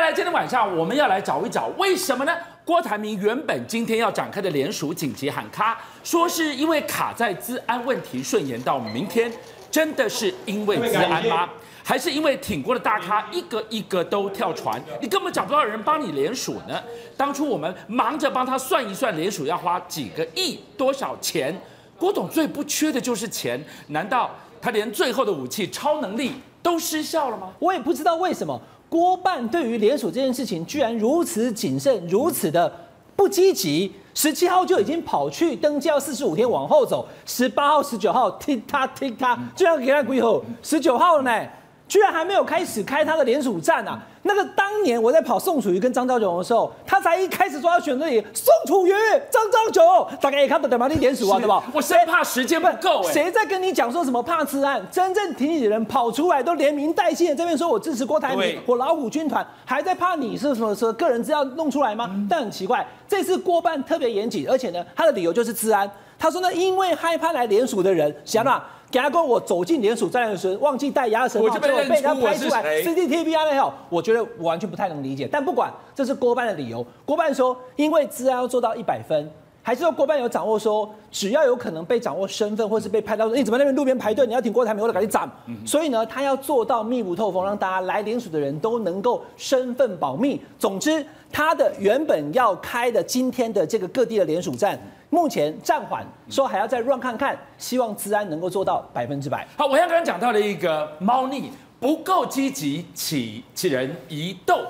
再来，今天晚上我们要来找一找为什么呢？郭台铭原本今天要展开的联署紧急喊卡，说是因为卡在资安问题，顺延到明天，真的是因为资安吗？还是因为挺过的大咖一个一个都跳船，你根本找不到人帮你联署呢？当初我们忙着帮他算一算联署要花几个亿多少钱，郭董最不缺的就是钱，难道他连最后的武器超能力都失效了吗？我也不知道为什么。郭办对于联署这件事情，居然如此谨慎，如此的不积极。十七号就已经跑去登记，要四十五天往后走。十八号、十九号，踢他踢他，就要给他归后。十九号了呢，居然还没有开始开他的联署站啊！那个当年我在跑宋楚瑜跟张昭雄的时候，他才一开始说要选这里，宋楚瑜、张昭雄，大概也看不懂嘛，你连署啊，对吧？我生怕时间不够哎。谁在跟你讲说什么怕治安？真正挺你的人跑出来都连名带姓的这边说我支持郭台铭，我老虎军团，还在怕你是什么说个人资料弄出来吗？嗯、但很奇怪，这次郭办特别严谨，而且呢，他的理由就是治安。他说呢，因为害怕来联署的人，想到。给他说我走进联署站的时候忘记带鸭舌帽，结果被他拍出来 CCTV 那条，我觉得我完全不太能理解。但不管这是郭办的理由，郭办说因为资安要做到一百分，还是说郭办有掌握说只要有可能被掌握身份或是被拍到说你怎么那边路边排队，你要挺郭台铭，我就赶紧斩。所以呢，他要做到密不透风，让大家来联署的人都能够身份保密。总之，他的原本要开的今天的这个各地的联署站。目前暂缓，说还要再 run 看看，希望治安能够做到百分之百。好，我刚刚讲到了一个猫腻不够积极，起起人疑窦。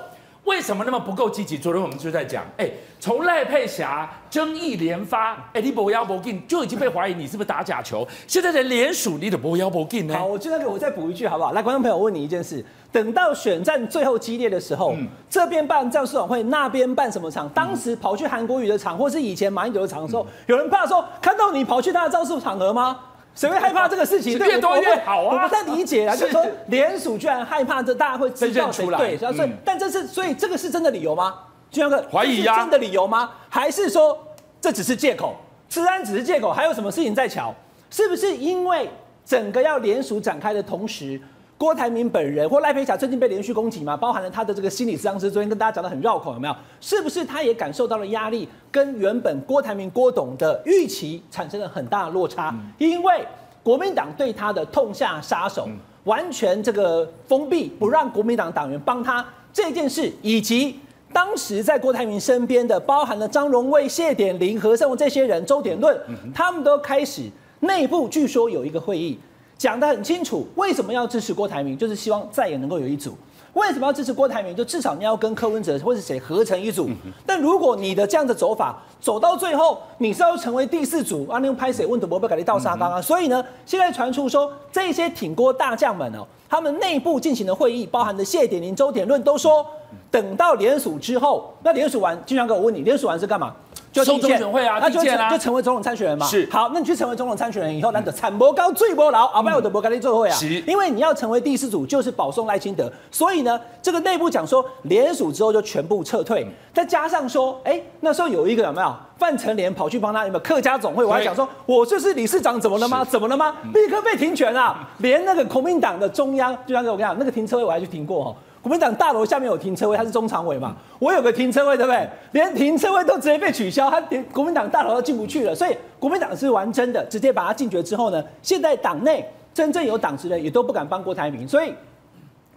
为什么那么不够积极？昨天我们就在讲，哎，从赖佩霞争议连发，哎，你不要不进就已经被怀疑你是不是打假球，现在连连署你都不要不进呢？好，我就那个我再补一句好不好？来，观众朋友，我问你一件事。等到选战最后激烈的时候，嗯、这边办造势晚会，那边办什么场？当时跑去韩国瑜的场，或是以前马英九的场的时候，嗯、有人怕说看到你跑去他的造势场合吗？谁会害怕这个事情？越多越好啊！我不太理解啊，就是说联署居然害怕这大家会知道谁对，所以、嗯、但这是所以这个是真的理由吗？就像个怀疑呀，真的理由吗？还是说这只是借口？治安只是借口，还有什么事情在瞧？是不是因为整个要联署展开的同时？郭台铭本人或赖佩霞最近被连续攻击嘛，包含了他的这个心理咨商师，昨天跟大家讲的很绕口，有没有？是不是他也感受到了压力，跟原本郭台铭郭董的预期产生了很大的落差？嗯、因为国民党对他的痛下杀手，嗯、完全这个封闭，不让国民党党员帮他这件事，以及当时在郭台铭身边的，包含了张荣味、谢点林、何胜这些人，周点论，他们都开始内部据说有一个会议。讲得很清楚，为什么要支持郭台铭？就是希望再也能够有一组。为什么要支持郭台铭？就至少你要跟柯文哲或是谁合成一组。但如果你的这样的走法走到最后，你是要成为第四组，啊，那用拍谁问的不会改你倒沙缸啊？所以呢，现在传出说这些挺郭大将们哦，他们内部进行的会议，包含的谢点林、周点论都说，等到联署之后，那联署完，金强哥，我问你，联署完是干嘛？就中选会啊，那就成就成为总统参选人嘛。是，好，那你去成为总统参选人以后，那就产博高最博劳，阿拜我的博高利做会啊。是，因为你要成为第四组，就是保送赖清德，所以呢，这个内部讲说联署之后就全部撤退，再加上说，哎，那时候有一个有没有范成廉跑去帮他有没有客家总会？我还想说，我就是理事长，怎么了吗？怎么了吗？立刻被停权啊！连那个国民党的中央，就像我跟你讲，那个停车位我还去停过哈。国民党大楼下面有停车位，他是中常委嘛？我有个停车位，对不对？连停车位都直接被取消，他连国民党大楼都进不去了。所以国民党是玩真的，直接把他禁绝之后呢，现在党内真正有党职的也都不敢帮郭台铭。所以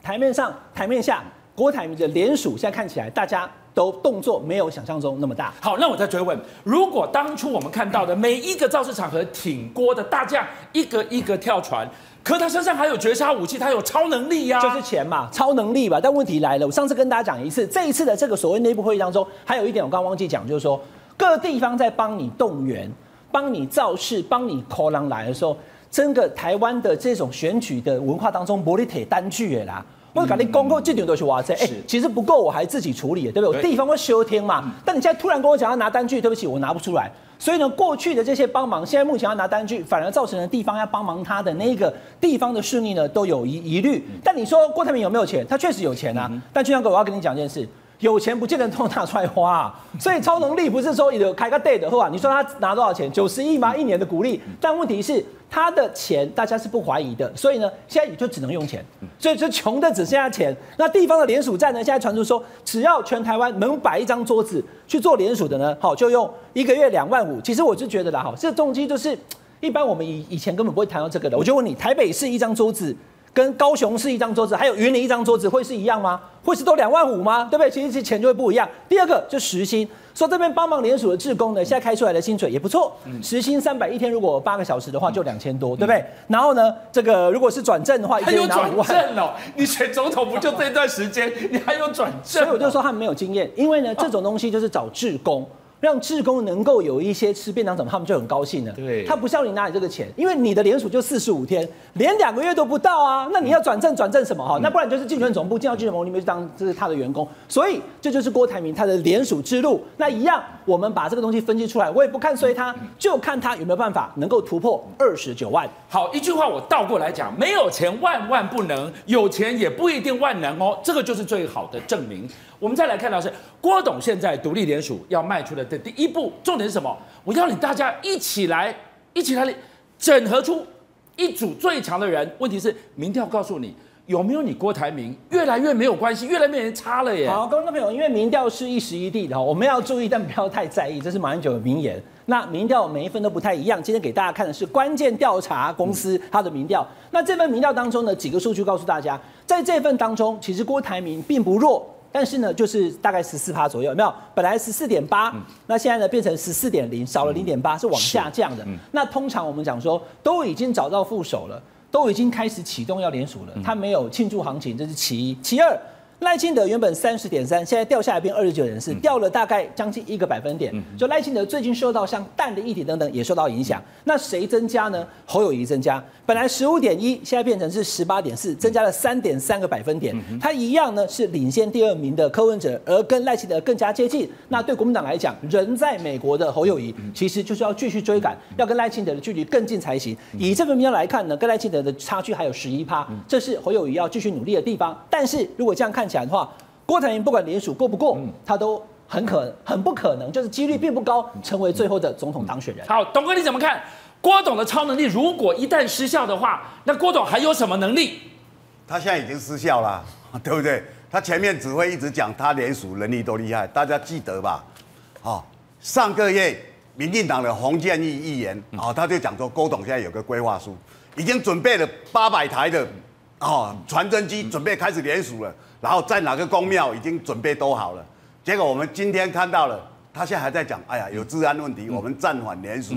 台面上、台面下，郭台铭的联署现在看起来大家都动作没有想象中那么大。好，那我再追问：如果当初我们看到的每一个造势场合挺郭的大将，一个一个跳船。可他身上还有绝杀武器，他有超能力呀、啊，就是钱嘛，超能力吧。但问题来了，我上次跟大家讲一次，这一次的这个所谓内部会议当中，还有一点我刚忘记讲，就是说各地方在帮你动员、帮你造势、帮你 call 狼来的时候，整个台湾的这种选举的文化当中，玻璃铁单据的啦，我就赶紧公共这点都去挖这，哎，其实不够，我还自己处理，对不对？我地方会修听嘛。但你现在突然跟我讲要拿单据，对不起，我拿不出来。所以呢，过去的这些帮忙，现在目前要拿单据，反而造成了地方要帮忙他的那个地方的势力呢，都有疑疑虑。但你说郭台铭有没有钱？他确实有钱啊。但就像哥，我要跟你讲一件事，有钱不见得都拿出来花啊，所以超能力不是说有开个 day 的话，你说他拿多少钱？九十亿吗？一年的股利？但问题是他的钱大家是不怀疑的，所以呢，现在也就只能用钱，所以就穷的只剩下钱。那地方的联署站呢，现在传出说，只要全台湾能摆一张桌子去做联署的呢，好，就用一个月两万五。其实我就觉得啦，哈，这个动机就是一般我们以以前根本不会谈到这个的。我就问你，台北市一张桌子。跟高雄市一张桌子，还有云林一张桌子，会是一样吗？会是都两万五吗？对不对？其实这钱就会不一样。第二个就时薪，说这边帮忙联署的志工呢，现在开出来的薪水也不错，时薪三百一天，如果八个小时的话就两千多，对不对？然后呢，这个如果是转正的话，还有转正哦。你选总统不就这段时间，你还有转正？所以我就说他们没有经验，因为呢，这种东西就是找志工。让志工能够有一些吃便当，怎么他们就很高兴了。对，他不需要你拿你这个钱，因为你的联署就四十五天，连两个月都不到啊。那你要转正转正什么哈？那不然就是竞选总部进到竞选盟里面去当这是他的员工。所以这就是郭台铭他的联署之路。那一样，我们把这个东西分析出来，我也不看衰他，就看他有没有办法能够突破二十九万。好，一句话我倒过来讲，没有钱万万不能，有钱也不一定万能哦。这个就是最好的证明。我们再来看到是郭董现在独立联署要迈出的的第一步，重点是什么？我要你大家一起来，一起来整合出一组最强的人。问题是民调告诉你有没有你郭台铭越来越没有关系，越来越差了耶。好，观众朋友，因为民调是一时一地的，我们要注意，但不要太在意。这是马英九的名言。那民调每一份都不太一样。今天给大家看的是关键调查公司它的民调。那这份民调当中呢，几个数据告诉大家，在这份当中，其实郭台铭并不弱。但是呢，就是大概十四趴左右，有没有？本来十四点八，那现在呢变成十四点零，少了零点八，是往下降的。嗯、那通常我们讲说，都已经找到副手了，都已经开始启动要联署了，它没有庆祝行情，这是其一。其二。赖清德原本三十点三，现在掉下来变二十九点四，掉了大概将近一个百分点。就赖清德最近受到像蛋的议题等等也受到影响。那谁增加呢？侯友谊增加，本来十五点一，现在变成是十八点四，增加了三点三个百分点。他一样呢是领先第二名的柯文哲，而跟赖清德更加接近。那对国民党来讲，人在美国的侯友谊其实就是要继续追赶，要跟赖清德的距离更近才行。以这份民调来看呢，跟赖清德的差距还有十一趴，这是侯友谊要继续努力的地方。但是如果这样看起来，讲的话，郭台铭不管联署过不过，他都很可很不可能，就是几率并不高，成为最后的总统当选人。好，董哥你怎么看？郭董的超能力如果一旦失效的话，那郭董还有什么能力？他现在已经失效了，对不对？他前面只会一直讲他联署能力多厉害，大家记得吧？好，上个月民进党的洪建义议员，啊，他就讲说郭董现在有个规划书，已经准备了八百台的。哦，传真机准备开始联署了，然后在哪个公庙已经准备都好了。结果我们今天看到了，他现在还在讲，哎呀，有治安问题，我们暂缓联署。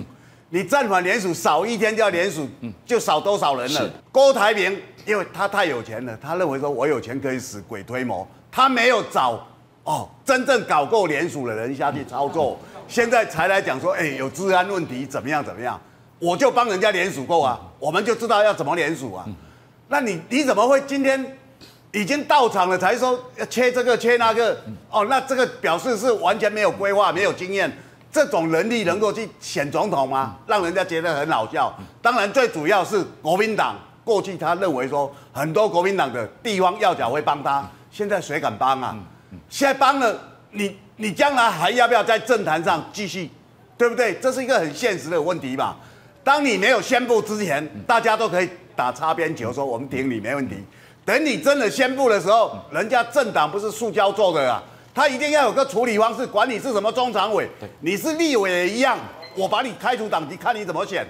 你暂缓联署，少一天就要联署，就少多少人了？郭台铭，因为他太有钱了，他认为说我有钱可以使鬼推磨，他没有找哦真正搞过联署的人下去操作，现在才来讲说，哎，有治安问题，怎么样怎么样？我就帮人家联署过啊，我们就知道要怎么联署啊。那你你怎么会今天已经到场了才说要切这个切那个？哦，那这个表示是完全没有规划、没有经验，这种能力能够去选总统吗？让人家觉得很好笑。当然，最主要是国民党过去他认为说很多国民党的地方要角会帮他，现在谁敢帮啊？现在帮了你，你将来还要不要在政坛上继续？对不对？这是一个很现实的问题吧。当你没有宣布之前，大家都可以。打擦边球，说我们挺你没问题。等你真的宣布的时候，人家政党不是塑胶做的啊，他一定要有个处理方式，管你是什么中常委，你是立委也一样，我把你开除党籍，看你怎么选。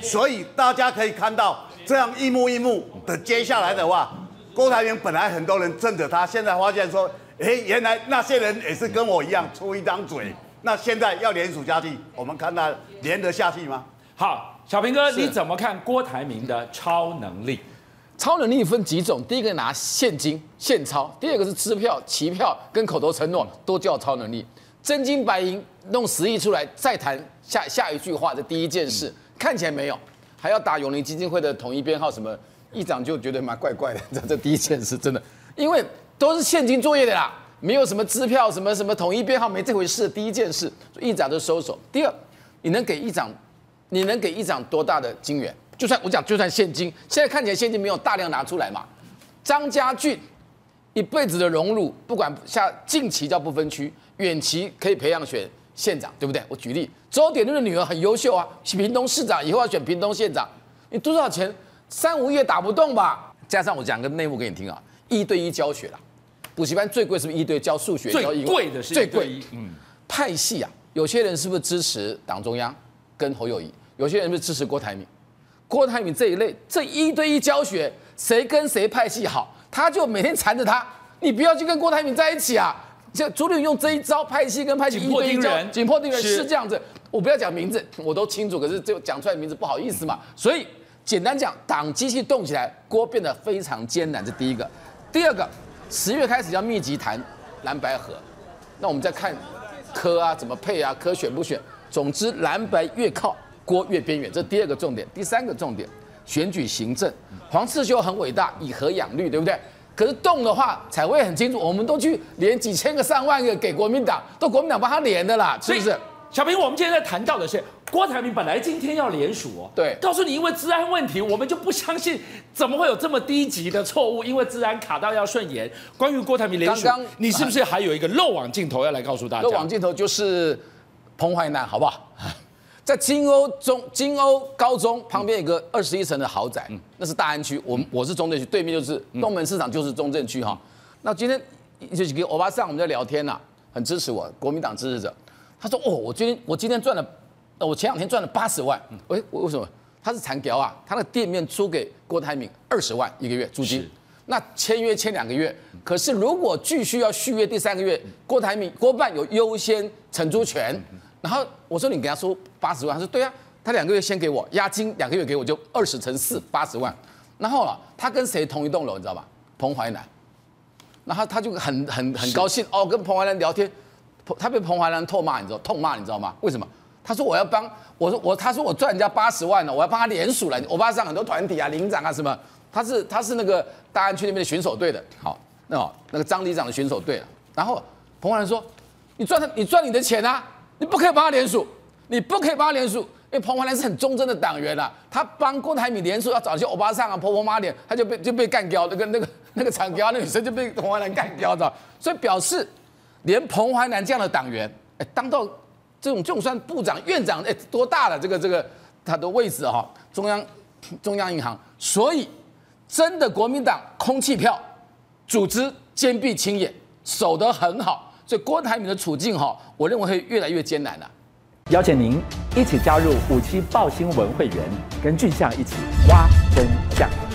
所以大家可以看到这样一幕一幕的接下来的话，郭台铭本来很多人憎着他，现在发现说，哎，原来那些人也是跟我一样出一张嘴，那现在要联署下去，我们看他连得下去吗？好。小平哥，你怎么看郭台铭的超能力？超能力分几种？第一个拿现金现钞，第二个是支票、期票跟口头承诺，都叫超能力。真金白银弄十亿出来，再谈下下一句话的第一件事，看起来没有，还要打永林基金会的统一编号，什么议长就觉得蛮怪怪的。这这第一件事真的，因为都是现金作业的啦，没有什么支票，什么什么统一编号，没这回事。第一件事，议长就收手。第二，你能给议长？你能给议长多大的金元？就算我讲，就算现金，现在看起来现金没有大量拿出来嘛。张家俊一辈子的荣辱，不管下近期叫不分区，远期可以培养选县长，对不对？我举例，周典论的女儿很优秀啊，屏东市长以后要选屏东县长，你多少钱？三五亿打不动吧？加上我讲个内幕给你听啊，一对一教学啦，补习班最贵是不是一对教数学？最贵的是一对一。嗯，派系啊，有些人是不是支持党中央跟侯友谊？有些人是支持郭台铭？郭台铭这一类，这一对一教学，谁跟谁派系好？他就每天缠着他，你不要去跟郭台铭在一起啊！这朱立伦用这一招，派系跟派系一对一教，紧迫盯人是这样子。我不要讲名字，我都清楚，可是就讲出来名字不好意思嘛。所以简单讲，党机器动起来，锅变得非常艰难，这第一个。第二个，十月开始要密集谈蓝白合，那我们再看科啊怎么配啊，科选不选？总之蓝白越靠郭越边缘，这第二个重点。第三个重点。选举行政，黄世修很伟大，以和养绿，对不对？可是动的话，才会很清楚。我们都去连几千个、上万个给国民党，都国民党帮他连的啦，是不是？小平，我们今天在谈到的是郭台铭本来今天要连署哦，对，告诉你因为治安问题，我们就不相信怎么会有这么低级的错误，因为治安卡到要顺延。关于郭台铭连署，刚刚你是不是还有一个漏网镜头要来告诉大家？漏网镜头就是彭淮南，好不好？在金欧中金欧高中旁边有个二十一层的豪宅，嗯、那是大安区。我我是中正区，对面就是东门市场，就是中正区哈。嗯、那今天就几个欧巴桑我们在聊天呐、啊，很支持我，国民党支持者。他说：“哦，我今天我今天赚了，我前两天赚了八十万。哎、嗯，为什么？他是残条啊，他的店面租给郭台铭二十万一个月租金。那签约签两个月，可是如果继续要续约第三个月，郭台铭郭办有优先承租权。嗯”然后我说你给他说八十万，他说对啊，他两个月先给我押金，两个月给我就二十乘四八十万。然后啊，他跟谁同一栋楼你知道吧？彭淮南。然后他就很很很高兴哦，跟彭淮南聊天，他被彭淮南痛骂，你知道痛骂你知道吗？为什么？他说我要帮我说我他说我赚人家八十万呢，我要帮他联署了，我爸上很多团体啊，领长啊什么，他是他是那个大安区那边的巡守队的，好，那哦那个张里长的巡守队。然后彭淮南说，你赚他你赚你的钱啊。你不可以帮他联署，你不可以帮他联署，因为彭淮南是很忠贞的党员啊。他帮郭台铭联署，要找一些欧巴桑啊、婆婆妈脸，他就被就被干掉，那个那个那个长条那女生就被彭淮南干掉的。所以表示，连彭淮南这样的党员，哎，当到这种就算部长、院长，哎，多大了这个这个他的位置哈？中央中央银行，所以真的国民党空气票，组织坚壁清野，守得很好。所以郭台铭的处境哈，我认为会越来越艰难了。邀请您一起加入五七报新闻会员，跟俊相一起挖真相。